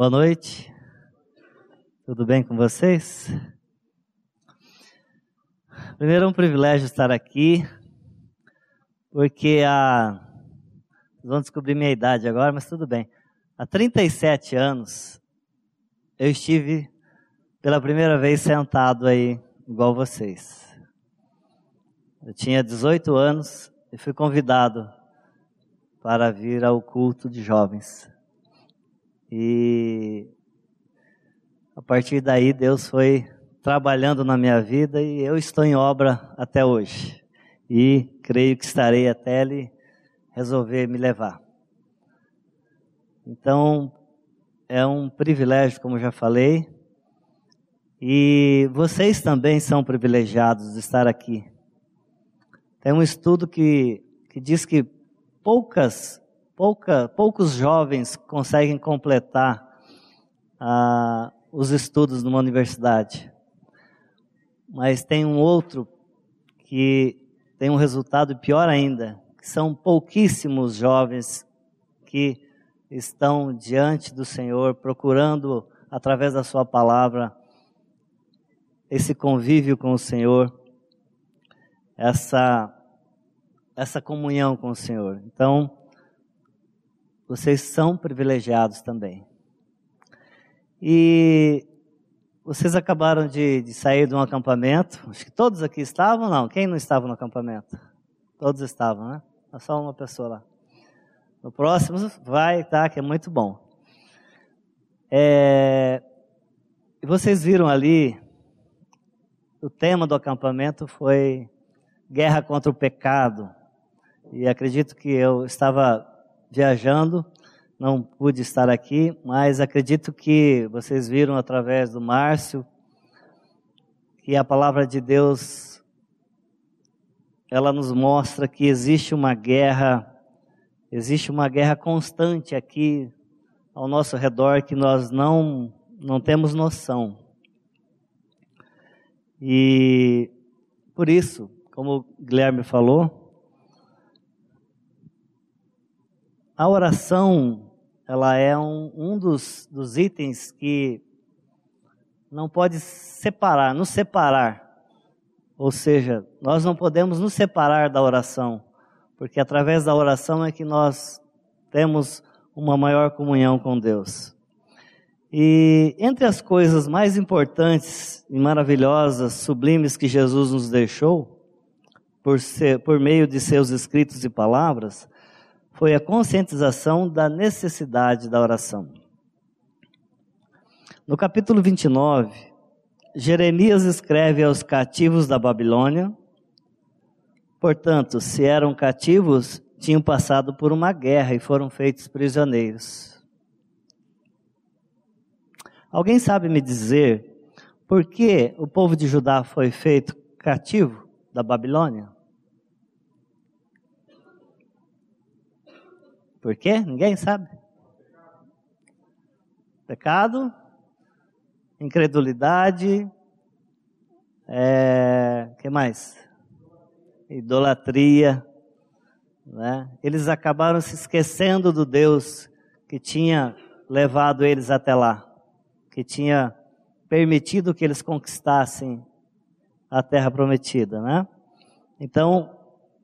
Boa noite. Tudo bem com vocês? Primeiro é um privilégio estar aqui, porque a. Vocês vão descobrir minha idade agora, mas tudo bem. Há 37 anos, eu estive pela primeira vez sentado aí, igual vocês. Eu tinha 18 anos e fui convidado para vir ao culto de jovens. E a partir daí Deus foi trabalhando na minha vida e eu estou em obra até hoje. E creio que estarei até Ele resolver me levar. Então, é um privilégio, como já falei, e vocês também são privilegiados de estar aqui. Tem um estudo que, que diz que poucas pouca, poucos jovens conseguem completar ah, os estudos numa universidade. Mas tem um outro que tem um resultado pior ainda, que são pouquíssimos jovens que estão diante do Senhor, procurando, através da Sua palavra, esse convívio com o Senhor, essa, essa comunhão com o Senhor. Então, vocês são privilegiados também. E vocês acabaram de, de, sair de um acampamento. Acho que todos aqui estavam, não? Quem não estava no acampamento? Todos estavam, né? Só uma pessoa lá. No próximo vai, tá? Que é muito bom. É, vocês viram ali, o tema do acampamento foi guerra contra o pecado. E acredito que eu estava viajando, não pude estar aqui, mas acredito que vocês viram através do Márcio que a palavra de Deus ela nos mostra que existe uma guerra, existe uma guerra constante aqui ao nosso redor que nós não não temos noção. E por isso, como o Guilherme falou, A oração, ela é um, um dos, dos itens que não pode separar, nos separar. Ou seja, nós não podemos nos separar da oração, porque através da oração é que nós temos uma maior comunhão com Deus. E entre as coisas mais importantes e maravilhosas, sublimes que Jesus nos deixou, por, ser, por meio de seus escritos e palavras, foi a conscientização da necessidade da oração. No capítulo 29, Jeremias escreve aos cativos da Babilônia. Portanto, se eram cativos, tinham passado por uma guerra e foram feitos prisioneiros. Alguém sabe me dizer por que o povo de Judá foi feito cativo da Babilônia? Por quê? Ninguém sabe. Pecado, incredulidade, é, que mais? Idolatria. Né? Eles acabaram se esquecendo do Deus que tinha levado eles até lá, que tinha permitido que eles conquistassem a terra prometida, né? Então,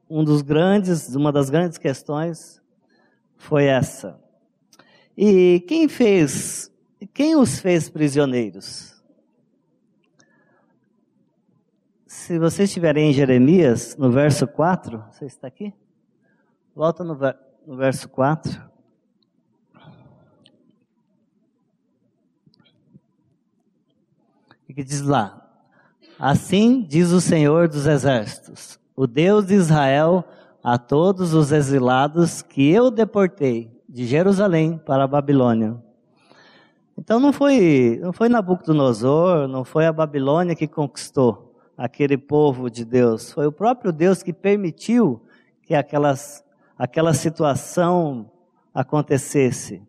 um dos grandes, uma das grandes questões foi essa. E quem fez, quem os fez prisioneiros? Se vocês estiverem em Jeremias, no verso 4, você está aqui? Volta no, no verso 4. E que diz lá: Assim diz o Senhor dos Exércitos, o Deus de Israel, a todos os exilados que eu deportei de Jerusalém para a Babilônia. Então não foi, não foi Nabucodonosor, não foi a Babilônia que conquistou aquele povo de Deus, foi o próprio Deus que permitiu que aquelas, aquela situação acontecesse.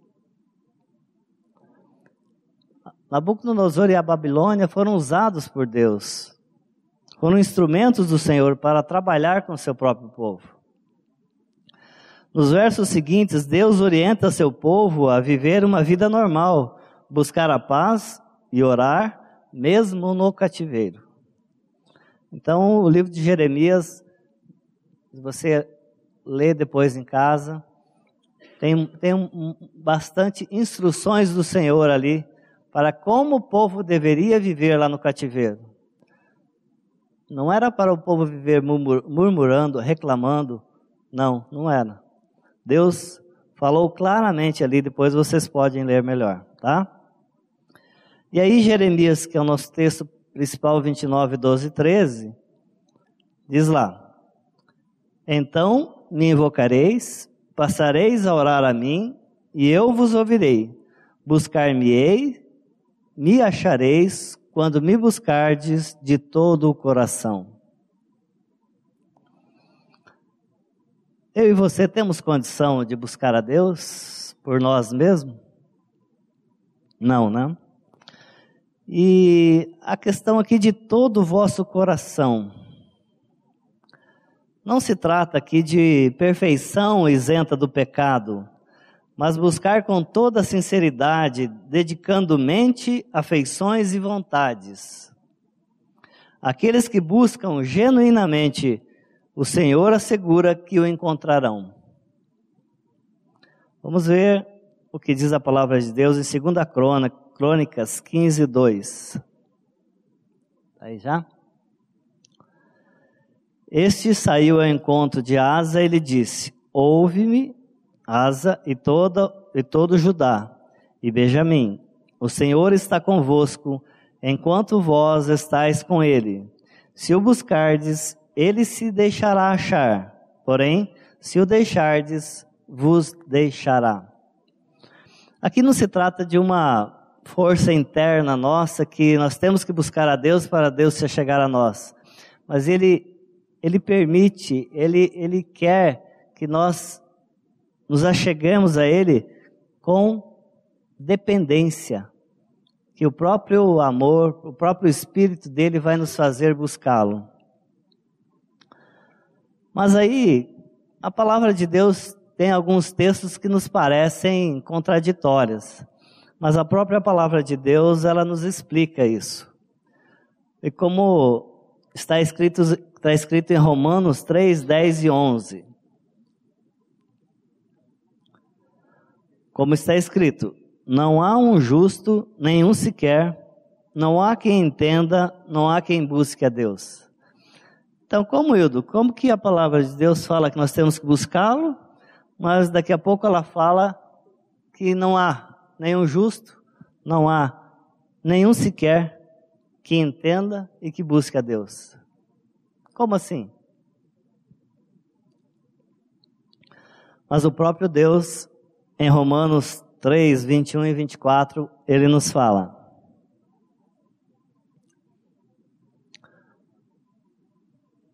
Nabucodonosor e a Babilônia foram usados por Deus, foram instrumentos do Senhor para trabalhar com o seu próprio povo. Nos versos seguintes, Deus orienta seu povo a viver uma vida normal, buscar a paz e orar, mesmo no cativeiro. Então, o livro de Jeremias, se você lê depois em casa, tem, tem um, bastante instruções do Senhor ali para como o povo deveria viver lá no cativeiro. Não era para o povo viver murmurando, reclamando. Não, não era. Deus falou claramente ali, depois vocês podem ler melhor, tá? E aí, Jeremias, que é o nosso texto principal, 29, 12 e 13, diz lá: Então me invocareis, passareis a orar a mim, e eu vos ouvirei. Buscar-me-ei, me achareis, quando me buscardes de todo o coração. Eu e você temos condição de buscar a Deus por nós mesmos? Não, né? E a questão aqui de todo o vosso coração. Não se trata aqui de perfeição isenta do pecado, mas buscar com toda sinceridade, dedicando mente, afeições e vontades. Aqueles que buscam genuinamente o Senhor assegura que o encontrarão. Vamos ver o que diz a palavra de Deus em 2 Crônicas 15, 2. Aí já? Este saiu ao encontro de Asa e lhe disse: Ouve-me, Asa e, toda, e todo Judá e Benjamim, o Senhor está convosco, enquanto vós estáis com ele. Se o buscardes, ele se deixará achar, porém, se o deixardes, vos deixará. Aqui não se trata de uma força interna nossa que nós temos que buscar a Deus para Deus se chegar a nós. Mas ele ele permite, ele ele quer que nós nos acheguemos a Ele com dependência, que o próprio amor, o próprio Espírito dele vai nos fazer buscá-lo. Mas aí, a palavra de Deus tem alguns textos que nos parecem contraditórios, mas a própria palavra de Deus, ela nos explica isso. E como está escrito, está escrito em Romanos 3, 10 e 11. Como está escrito: Não há um justo, nenhum sequer, não há quem entenda, não há quem busque a Deus. Então, como Hildo, como que a palavra de Deus fala que nós temos que buscá-lo, mas daqui a pouco ela fala que não há nenhum justo, não há nenhum sequer que entenda e que busque a Deus. Como assim? Mas o próprio Deus em Romanos 3, 21 e 24, ele nos fala.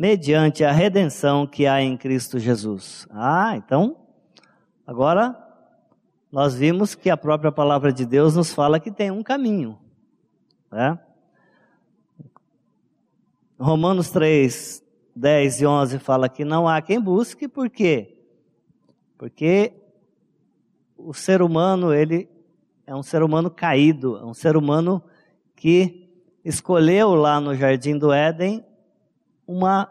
mediante a redenção que há em Cristo Jesus. Ah, então, agora nós vimos que a própria palavra de Deus nos fala que tem um caminho. Né? Romanos 3, 10 e 11 fala que não há quem busque, por quê? Porque o ser humano, ele é um ser humano caído, é um ser humano que escolheu lá no Jardim do Éden uma,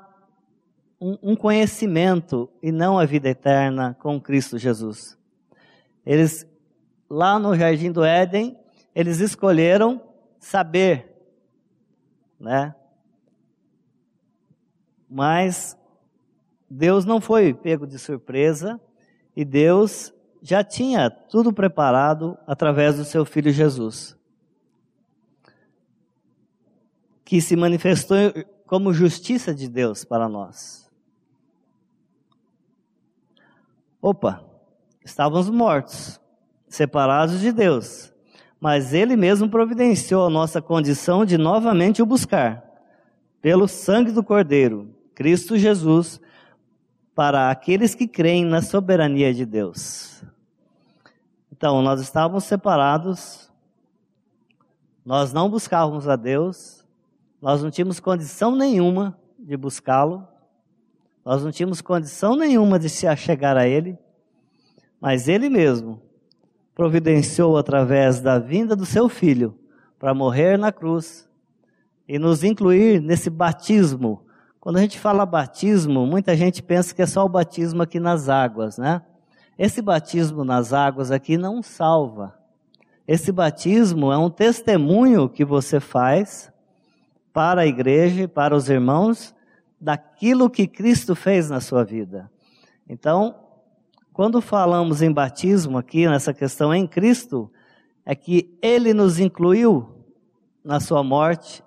um, um conhecimento e não a vida eterna com Cristo Jesus. Eles, lá no Jardim do Éden, eles escolheram saber, né? Mas Deus não foi pego de surpresa e Deus já tinha tudo preparado através do seu filho Jesus, que se manifestou como justiça de Deus para nós. Opa, estávamos mortos, separados de Deus, mas Ele mesmo providenciou a nossa condição de novamente o buscar. pelo sangue do Cordeiro, Cristo Jesus, para aqueles que creem na soberania de Deus. Então, nós estávamos separados, nós não buscávamos a Deus, nós não tínhamos condição nenhuma de buscá-lo, nós não tínhamos condição nenhuma de se achegar a Ele, mas Ele mesmo providenciou através da vinda do seu Filho para morrer na cruz e nos incluir nesse batismo. Quando a gente fala batismo, muita gente pensa que é só o batismo aqui nas águas, né? Esse batismo nas águas aqui não salva. Esse batismo é um testemunho que você faz para a igreja para os irmãos daquilo que Cristo fez na sua vida. Então, quando falamos em batismo aqui, nessa questão em Cristo, é que Ele nos incluiu na sua morte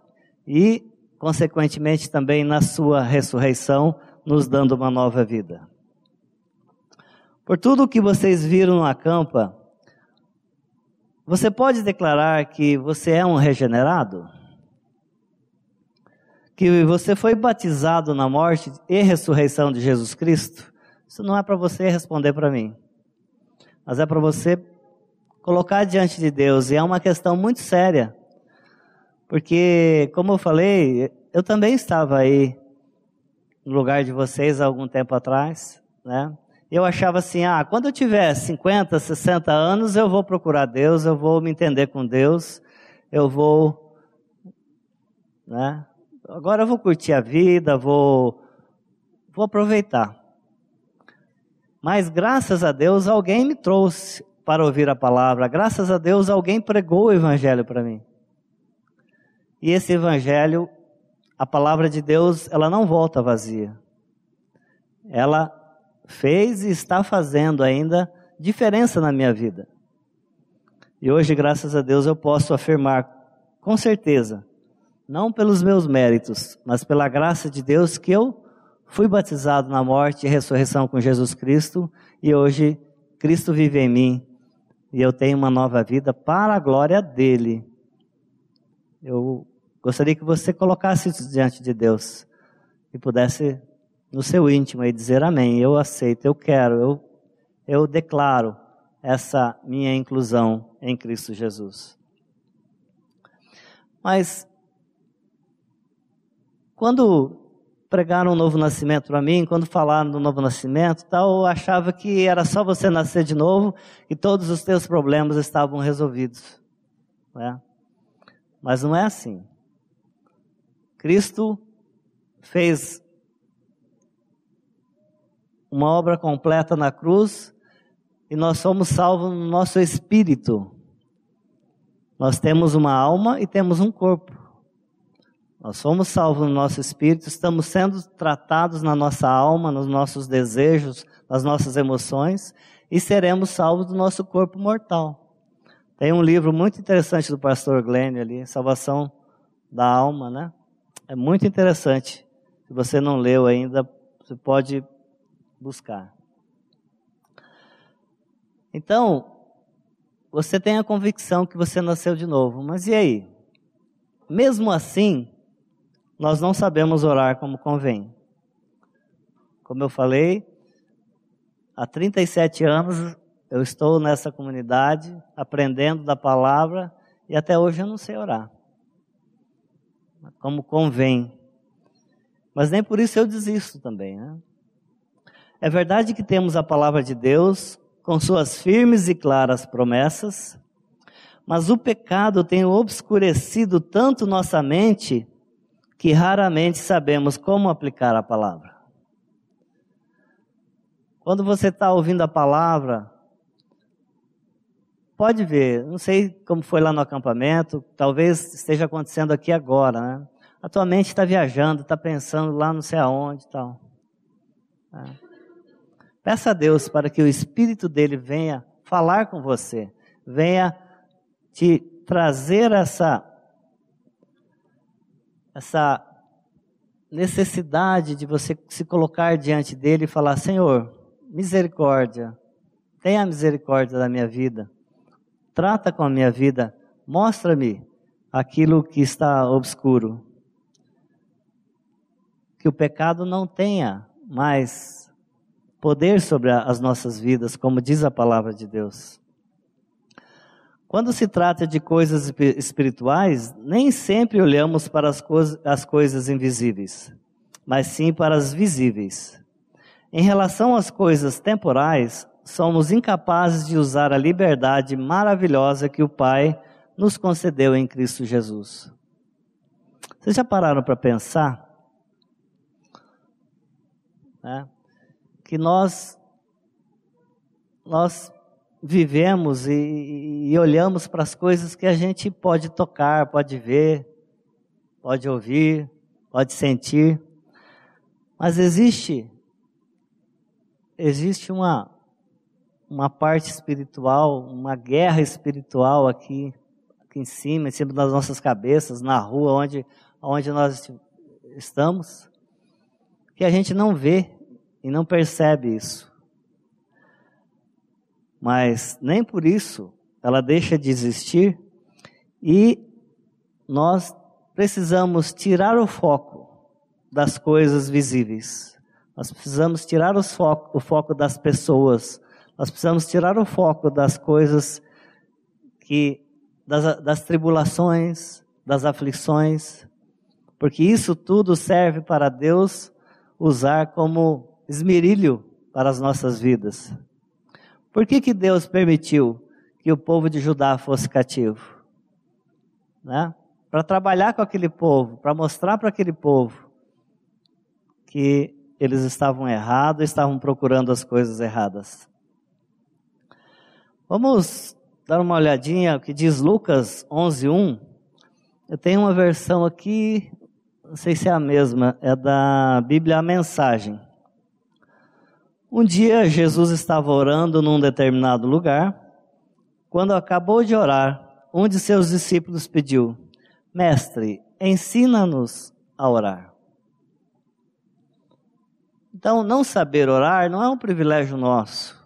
e, consequentemente, também na sua ressurreição, nos dando uma nova vida. Por tudo o que vocês viram no acampa, você pode declarar que você é um regenerado? Que você foi batizado na morte e ressurreição de Jesus Cristo? Isso não é para você responder para mim, mas é para você colocar diante de Deus, e é uma questão muito séria, porque, como eu falei, eu também estava aí no lugar de vocês há algum tempo atrás, né? Eu achava assim, ah, quando eu tiver 50, 60 anos, eu vou procurar Deus, eu vou me entender com Deus, eu vou, né? Agora eu vou curtir a vida, vou, vou aproveitar. Mas graças a Deus alguém me trouxe para ouvir a palavra. Graças a Deus alguém pregou o evangelho para mim. E esse evangelho, a palavra de Deus, ela não volta vazia. Ela fez e está fazendo ainda diferença na minha vida. E hoje, graças a Deus, eu posso afirmar com certeza, não pelos meus méritos, mas pela graça de Deus, que eu fui batizado na morte e ressurreição com Jesus Cristo e hoje Cristo vive em mim e eu tenho uma nova vida para a glória dele. Eu gostaria que você colocasse isso diante de Deus e pudesse no seu íntimo e dizer amém, eu aceito, eu quero, eu, eu declaro essa minha inclusão em Cristo Jesus. Mas, quando pregaram o novo nascimento para mim, quando falaram do novo nascimento, tal, eu achava que era só você nascer de novo e todos os teus problemas estavam resolvidos. Né? Mas não é assim. Cristo fez uma obra completa na cruz e nós somos salvos no nosso espírito. Nós temos uma alma e temos um corpo. Nós somos salvos no nosso espírito, estamos sendo tratados na nossa alma, nos nossos desejos, nas nossas emoções e seremos salvos do nosso corpo mortal. Tem um livro muito interessante do pastor Glenn ali, Salvação da Alma, né? É muito interessante. Se você não leu ainda, você pode buscar. Então, você tem a convicção que você nasceu de novo, mas e aí? Mesmo assim, nós não sabemos orar como convém. Como eu falei, há 37 anos eu estou nessa comunidade, aprendendo da palavra, e até hoje eu não sei orar. Como convém. Mas nem por isso eu desisto também, né? É verdade que temos a palavra de Deus com suas firmes e claras promessas, mas o pecado tem obscurecido tanto nossa mente que raramente sabemos como aplicar a palavra. Quando você está ouvindo a palavra, pode ver, não sei como foi lá no acampamento, talvez esteja acontecendo aqui agora, né? A tua mente está viajando, está pensando lá não sei aonde e tal. É. Peça a Deus para que o Espírito dele venha falar com você, venha te trazer essa, essa necessidade de você se colocar diante dele e falar: Senhor, misericórdia, tenha misericórdia da minha vida, trata com a minha vida, mostra-me aquilo que está obscuro. que o pecado não tenha mais poder sobre as nossas vidas, como diz a palavra de Deus. Quando se trata de coisas espirituais, nem sempre olhamos para as, co as coisas invisíveis, mas sim para as visíveis. Em relação às coisas temporais, somos incapazes de usar a liberdade maravilhosa que o Pai nos concedeu em Cristo Jesus. Vocês já pararam para pensar? Né? Que nós, nós vivemos e, e olhamos para as coisas que a gente pode tocar, pode ver, pode ouvir, pode sentir. Mas existe existe uma uma parte espiritual, uma guerra espiritual aqui aqui em cima, em cima das nossas cabeças, na rua onde, onde nós estamos, que a gente não vê e não percebe isso. Mas nem por isso ela deixa de existir e nós precisamos tirar o foco das coisas visíveis. Nós precisamos tirar foco, o foco das pessoas. Nós precisamos tirar o foco das coisas que das, das tribulações, das aflições, porque isso tudo serve para Deus usar como esmerilho para as nossas vidas. Por que, que Deus permitiu que o povo de Judá fosse cativo? Né? Para trabalhar com aquele povo, para mostrar para aquele povo que eles estavam errados, estavam procurando as coisas erradas. Vamos dar uma olhadinha o que diz Lucas 11:1. Eu tenho uma versão aqui, não sei se é a mesma, é da Bíblia a Mensagem. Um dia Jesus estava orando num determinado lugar. Quando acabou de orar, um de seus discípulos pediu: Mestre, ensina-nos a orar. Então, não saber orar não é um privilégio nosso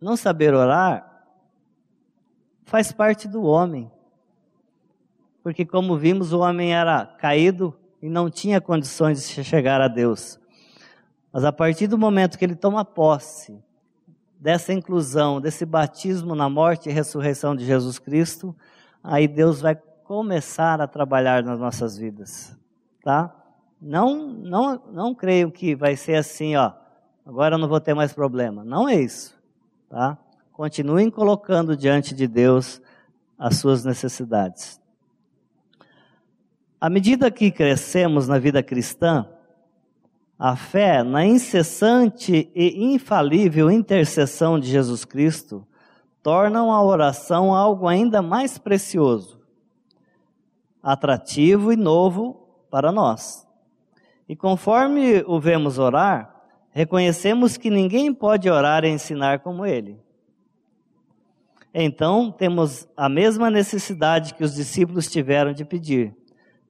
não saber orar faz parte do homem. Porque, como vimos, o homem era caído e não tinha condições de chegar a Deus. Mas a partir do momento que ele toma posse dessa inclusão, desse batismo na morte e ressurreição de Jesus Cristo, aí Deus vai começar a trabalhar nas nossas vidas, tá? Não, não, não creio que vai ser assim, ó. Agora eu não vou ter mais problema. Não é isso. Tá? Continuem colocando diante de Deus as suas necessidades. À medida que crescemos na vida cristã, a fé na incessante e infalível intercessão de Jesus Cristo tornam a oração algo ainda mais precioso, atrativo e novo para nós. E conforme o vemos orar, reconhecemos que ninguém pode orar e ensinar como ele. Então, temos a mesma necessidade que os discípulos tiveram de pedir: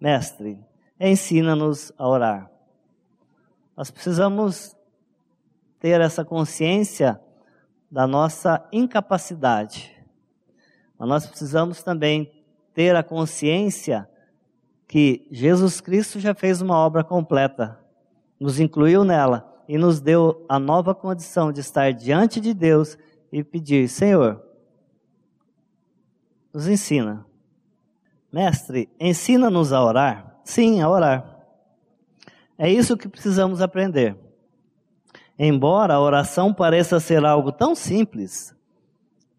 Mestre, ensina-nos a orar. Nós precisamos ter essa consciência da nossa incapacidade. Mas nós precisamos também ter a consciência que Jesus Cristo já fez uma obra completa, nos incluiu nela e nos deu a nova condição de estar diante de Deus e pedir: Senhor, nos ensina. Mestre, ensina-nos a orar? Sim, a orar. É isso que precisamos aprender. Embora a oração pareça ser algo tão simples,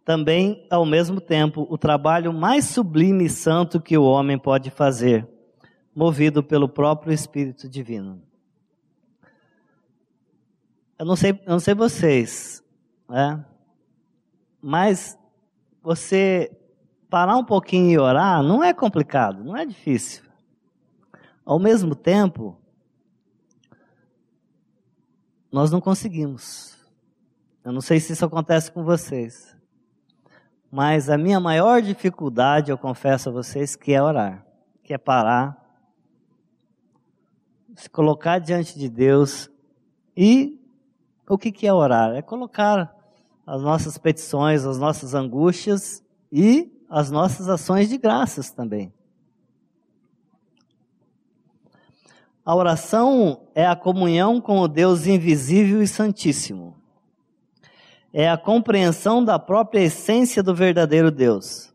também, ao mesmo tempo, o trabalho mais sublime e santo que o homem pode fazer, movido pelo próprio Espírito Divino. Eu não sei, eu não sei vocês, né? Mas você parar um pouquinho e orar não é complicado, não é difícil. Ao mesmo tempo, nós não conseguimos. Eu não sei se isso acontece com vocês. Mas a minha maior dificuldade, eu confesso a vocês, que é orar, que é parar, se colocar diante de Deus e o que, que é orar? É colocar as nossas petições, as nossas angústias e as nossas ações de graças também. A oração é a comunhão com o Deus invisível e santíssimo. É a compreensão da própria essência do verdadeiro Deus.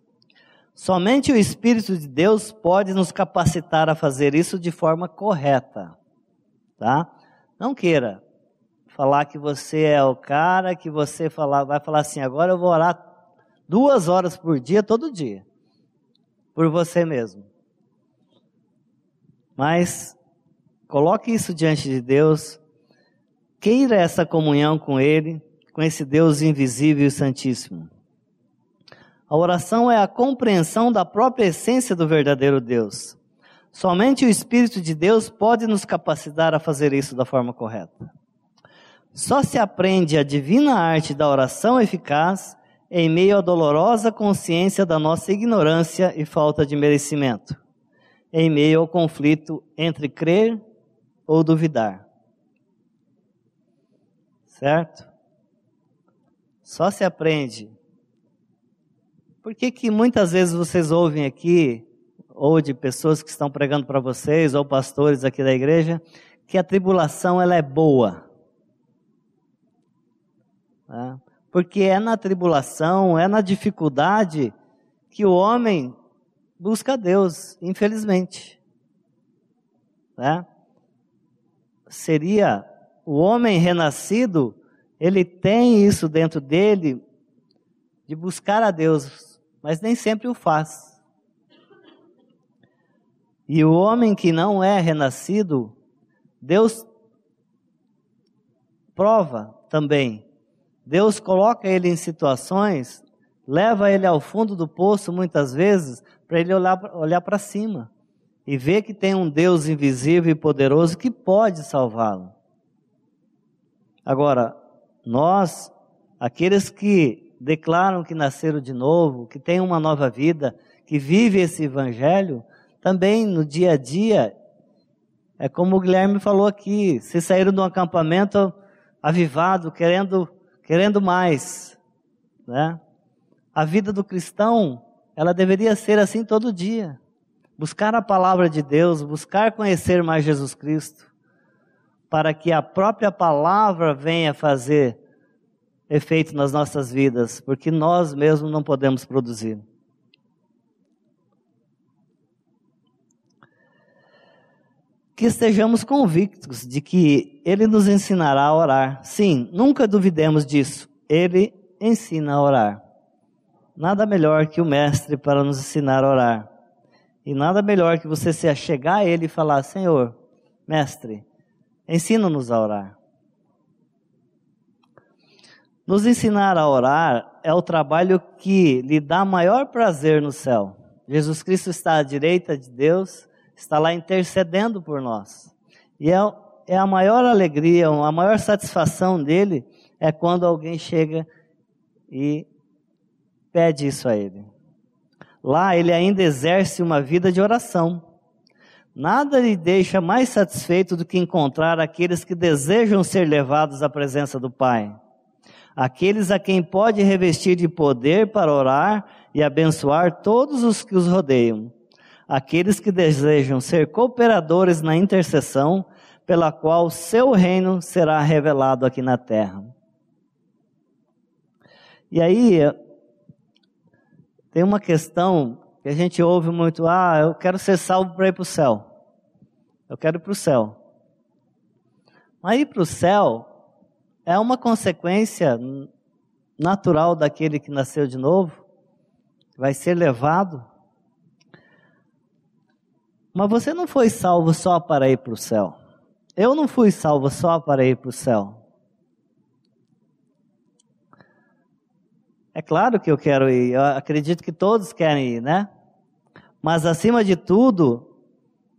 Somente o Espírito de Deus pode nos capacitar a fazer isso de forma correta. Tá? Não queira falar que você é o cara, que você vai falar assim, agora eu vou orar duas horas por dia, todo dia, por você mesmo. Mas Coloque isso diante de Deus. Queira essa comunhão com Ele, com esse Deus invisível e santíssimo. A oração é a compreensão da própria essência do verdadeiro Deus. Somente o Espírito de Deus pode nos capacitar a fazer isso da forma correta. Só se aprende a divina arte da oração eficaz em meio à dolorosa consciência da nossa ignorância e falta de merecimento, em meio ao conflito entre crer ou duvidar. Certo? Só se aprende. Por que, que muitas vezes vocês ouvem aqui, ou de pessoas que estão pregando para vocês, ou pastores aqui da igreja, que a tribulação ela é boa? Né? Porque é na tribulação, é na dificuldade que o homem busca Deus, infelizmente. Né? Seria o homem renascido, ele tem isso dentro dele de buscar a Deus, mas nem sempre o faz. E o homem que não é renascido, Deus prova também. Deus coloca ele em situações, leva ele ao fundo do poço muitas vezes, para ele olhar, olhar para cima e vê que tem um Deus invisível e poderoso que pode salvá-lo. Agora, nós, aqueles que declaram que nasceram de novo, que têm uma nova vida, que vivem esse evangelho, também no dia a dia, é como o Guilherme falou aqui, se saíram de um acampamento avivado, querendo, querendo mais, né? A vida do cristão, ela deveria ser assim todo dia buscar a palavra de Deus, buscar conhecer mais Jesus Cristo, para que a própria palavra venha fazer efeito nas nossas vidas, porque nós mesmos não podemos produzir. Que estejamos convictos de que Ele nos ensinará a orar. Sim, nunca duvidemos disso. Ele ensina a orar. Nada melhor que o Mestre para nos ensinar a orar. E nada melhor que você se achegar a Ele e falar: Senhor, Mestre, ensina-nos a orar. Nos ensinar a orar é o trabalho que lhe dá maior prazer no céu. Jesus Cristo está à direita de Deus, está lá intercedendo por nós. E é, é a maior alegria, a maior satisfação dele é quando alguém chega e pede isso a ele. Lá ele ainda exerce uma vida de oração. Nada lhe deixa mais satisfeito do que encontrar aqueles que desejam ser levados à presença do Pai. Aqueles a quem pode revestir de poder para orar e abençoar todos os que os rodeiam. Aqueles que desejam ser cooperadores na intercessão, pela qual seu reino será revelado aqui na terra. E aí, tem uma questão que a gente ouve muito: ah, eu quero ser salvo para ir para o céu. Eu quero ir para o céu. Mas ir para o céu é uma consequência natural daquele que nasceu de novo, vai ser levado. Mas você não foi salvo só para ir para o céu. Eu não fui salvo só para ir para o céu. É claro que eu quero ir, eu acredito que todos querem ir, né? Mas acima de tudo,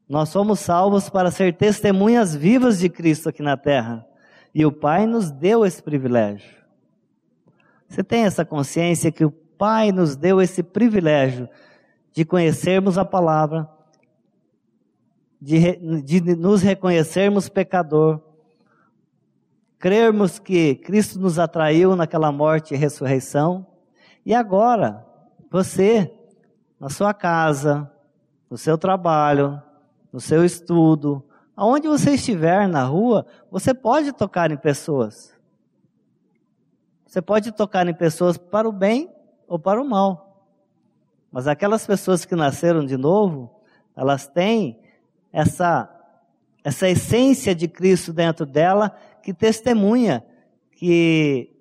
nós somos salvos para ser testemunhas vivas de Cristo aqui na terra. E o Pai nos deu esse privilégio. Você tem essa consciência que o Pai nos deu esse privilégio de conhecermos a palavra, de, de nos reconhecermos pecador, crermos que Cristo nos atraiu naquela morte e ressurreição, e agora, você, na sua casa, no seu trabalho, no seu estudo, Aonde você estiver na rua, você pode tocar em pessoas. Você pode tocar em pessoas para o bem ou para o mal. Mas aquelas pessoas que nasceram de novo, elas têm essa, essa essência de Cristo dentro dela que testemunha, que,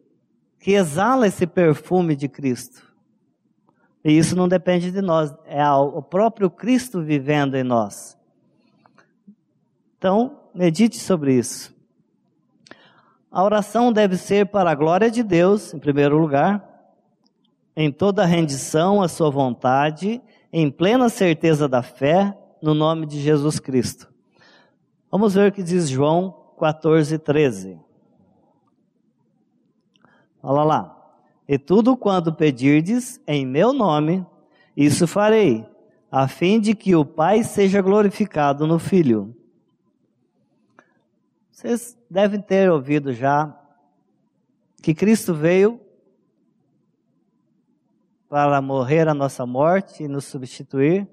que exala esse perfume de Cristo. E isso não depende de nós, é o próprio Cristo vivendo em nós. Então, medite sobre isso. A oração deve ser para a glória de Deus, em primeiro lugar, em toda rendição à sua vontade, em plena certeza da fé, no nome de Jesus Cristo. Vamos ver o que diz João 14, 13. Olha lá. E tudo quanto pedirdes em meu nome, isso farei, a fim de que o Pai seja glorificado no Filho. Vocês devem ter ouvido já que Cristo veio para morrer a nossa morte e nos substituir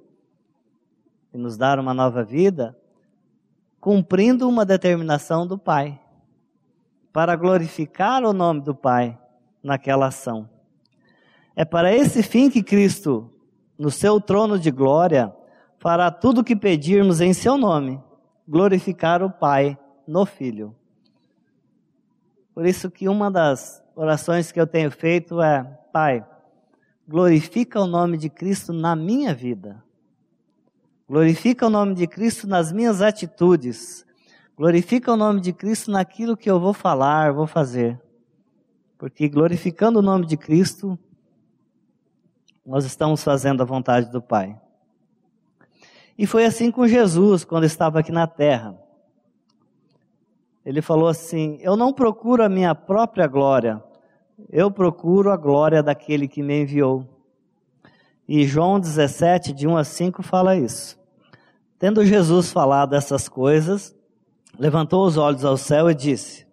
e nos dar uma nova vida, cumprindo uma determinação do Pai, para glorificar o nome do Pai naquela ação. É para esse fim que Cristo, no seu trono de glória, fará tudo o que pedirmos em seu nome, glorificar o Pai no Filho. Por isso que uma das orações que eu tenho feito é, Pai, glorifica o nome de Cristo na minha vida. Glorifica o nome de Cristo nas minhas atitudes. Glorifica o nome de Cristo naquilo que eu vou falar, vou fazer. Porque glorificando o nome de Cristo, nós estamos fazendo a vontade do Pai. E foi assim com Jesus, quando estava aqui na terra. Ele falou assim: Eu não procuro a minha própria glória, eu procuro a glória daquele que me enviou. E João 17, de 1 a 5, fala isso. Tendo Jesus falado essas coisas, levantou os olhos ao céu e disse: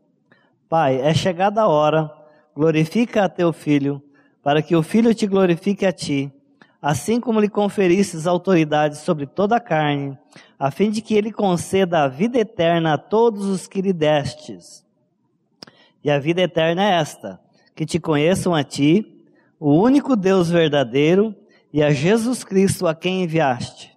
Pai, é chegada a hora, glorifica a teu filho, para que o filho te glorifique a ti assim como lhe conferistes autoridade sobre toda a carne, a fim de que ele conceda a vida eterna a todos os que lhe destes. E a vida eterna é esta: que te conheçam a ti, o único Deus verdadeiro, e a Jesus Cristo a quem enviaste.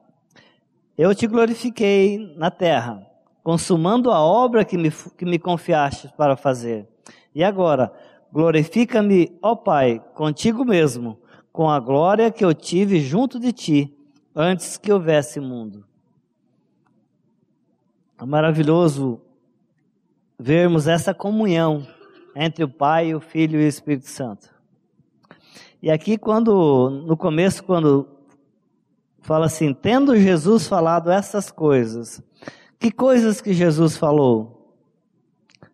Eu te glorifiquei na terra, consumando a obra que me, que me confiaste para fazer. E agora, glorifica-me, ó Pai, contigo mesmo com a glória que eu tive junto de ti, antes que houvesse mundo. É maravilhoso vermos essa comunhão entre o Pai, o Filho e o Espírito Santo. E aqui, quando, no começo, quando fala assim, tendo Jesus falado essas coisas, que coisas que Jesus falou?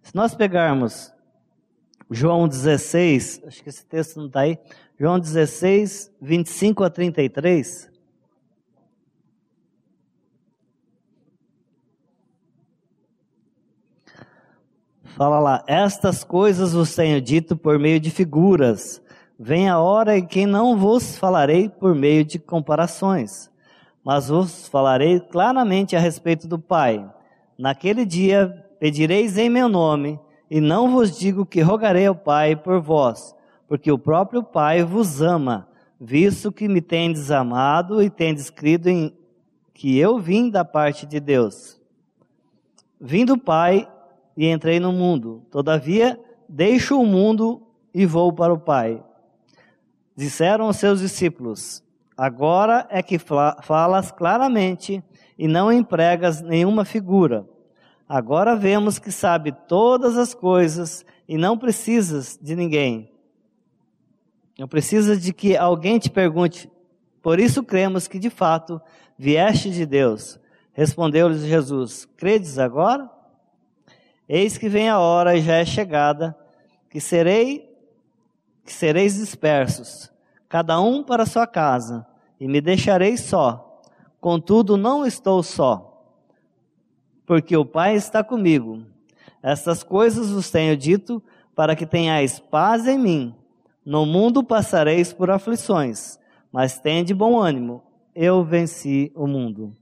Se nós pegarmos João 16, acho que esse texto não está aí, João 16, 25 a 33. Fala lá, estas coisas vos tenho dito por meio de figuras. Vem a hora em que não vos falarei por meio de comparações, mas vos falarei claramente a respeito do Pai. Naquele dia pedireis em meu nome, e não vos digo que rogarei ao Pai por vós, porque o próprio Pai vos ama, visto que me tendes amado e tendes crido em que eu vim da parte de Deus. Vim do Pai e entrei no mundo. Todavia, deixo o mundo e vou para o Pai. Disseram os seus discípulos: Agora é que falas claramente e não empregas nenhuma figura. Agora vemos que sabe todas as coisas e não precisas de ninguém. Não precisa de que alguém te pergunte. Por isso cremos que de fato vieste de Deus. Respondeu-lhes Jesus: Credes agora? Eis que vem a hora e já é chegada, que serei que sereis dispersos, cada um para sua casa, e me deixareis só. Contudo, não estou só, porque o Pai está comigo. Estas coisas vos tenho dito para que tenhais paz em mim. No mundo passareis por aflições, mas tende bom ânimo, eu venci o mundo.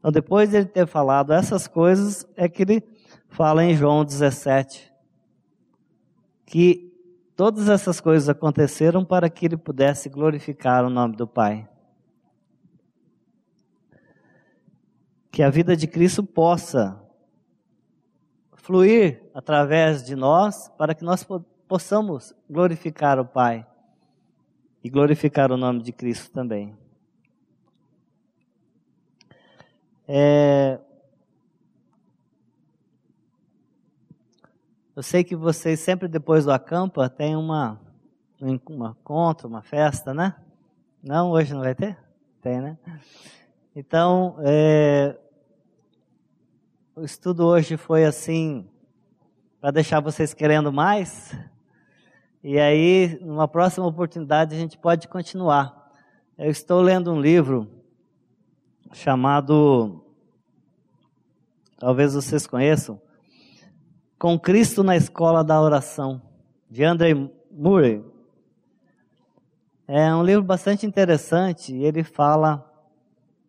Então, depois de ele ter falado essas coisas, é que ele fala em João 17 que todas essas coisas aconteceram para que ele pudesse glorificar o nome do Pai. Que a vida de Cristo possa fluir através de nós para que nós possamos glorificar o Pai e glorificar o nome de Cristo também. É... Eu sei que vocês sempre depois do acampa tem uma um encontro, uma festa, né? Não, hoje não vai ter? Tem, né? Então, é... o estudo hoje foi assim para deixar vocês querendo mais. E aí, numa próxima oportunidade, a gente pode continuar. Eu estou lendo um livro chamado, talvez vocês conheçam, Com Cristo na Escola da Oração, de André Murray. É um livro bastante interessante. Ele fala,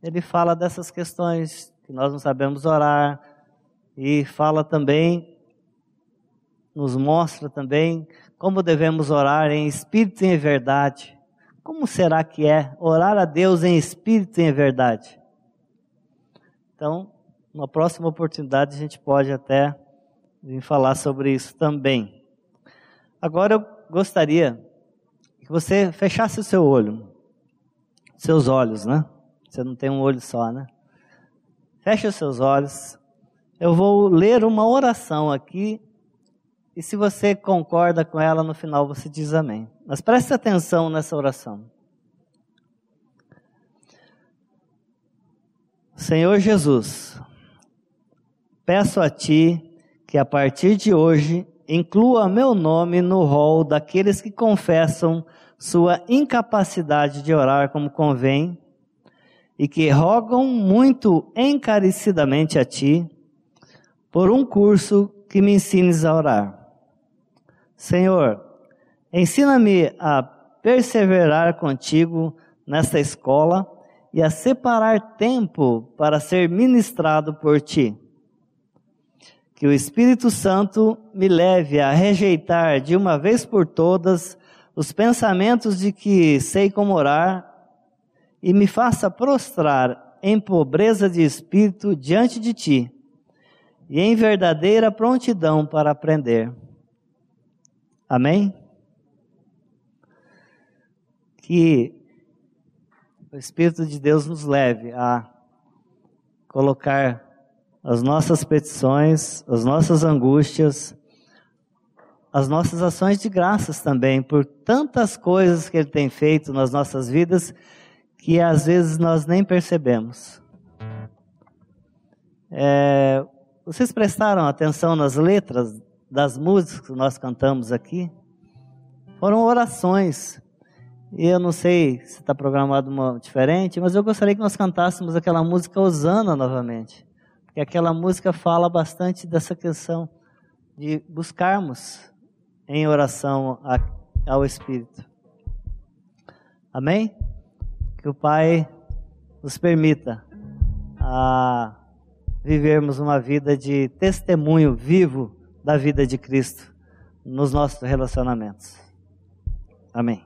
ele fala dessas questões que nós não sabemos orar e fala também, nos mostra também como devemos orar em espírito e em verdade. Como será que é orar a Deus em espírito e em verdade? Então, numa próxima oportunidade a gente pode até vir falar sobre isso também. Agora eu gostaria que você fechasse o seu olho, seus olhos, né? Você não tem um olho só, né? Feche os seus olhos. Eu vou ler uma oração aqui e se você concorda com ela, no final você diz amém. Mas preste atenção nessa oração. Senhor Jesus, peço a Ti que a partir de hoje inclua meu nome no rol daqueles que confessam sua incapacidade de orar como convém e que rogam muito encarecidamente a Ti por um curso que me ensines a orar. Senhor, ensina-me a perseverar contigo nesta escola e a separar tempo para ser ministrado por ti. Que o Espírito Santo me leve a rejeitar de uma vez por todas os pensamentos de que sei como orar e me faça prostrar em pobreza de espírito diante de ti e em verdadeira prontidão para aprender. Amém? Que o Espírito de Deus nos leve a colocar as nossas petições, as nossas angústias, as nossas ações de graças também, por tantas coisas que Ele tem feito nas nossas vidas que às vezes nós nem percebemos. É, vocês prestaram atenção nas letras das músicas que nós cantamos aqui foram orações. E eu não sei se está programado uma diferente, mas eu gostaria que nós cantássemos aquela música Osana novamente. Porque aquela música fala bastante dessa questão de buscarmos em oração ao Espírito. Amém? Que o Pai nos permita a vivermos uma vida de testemunho vivo da vida de Cristo nos nossos relacionamentos. Amém.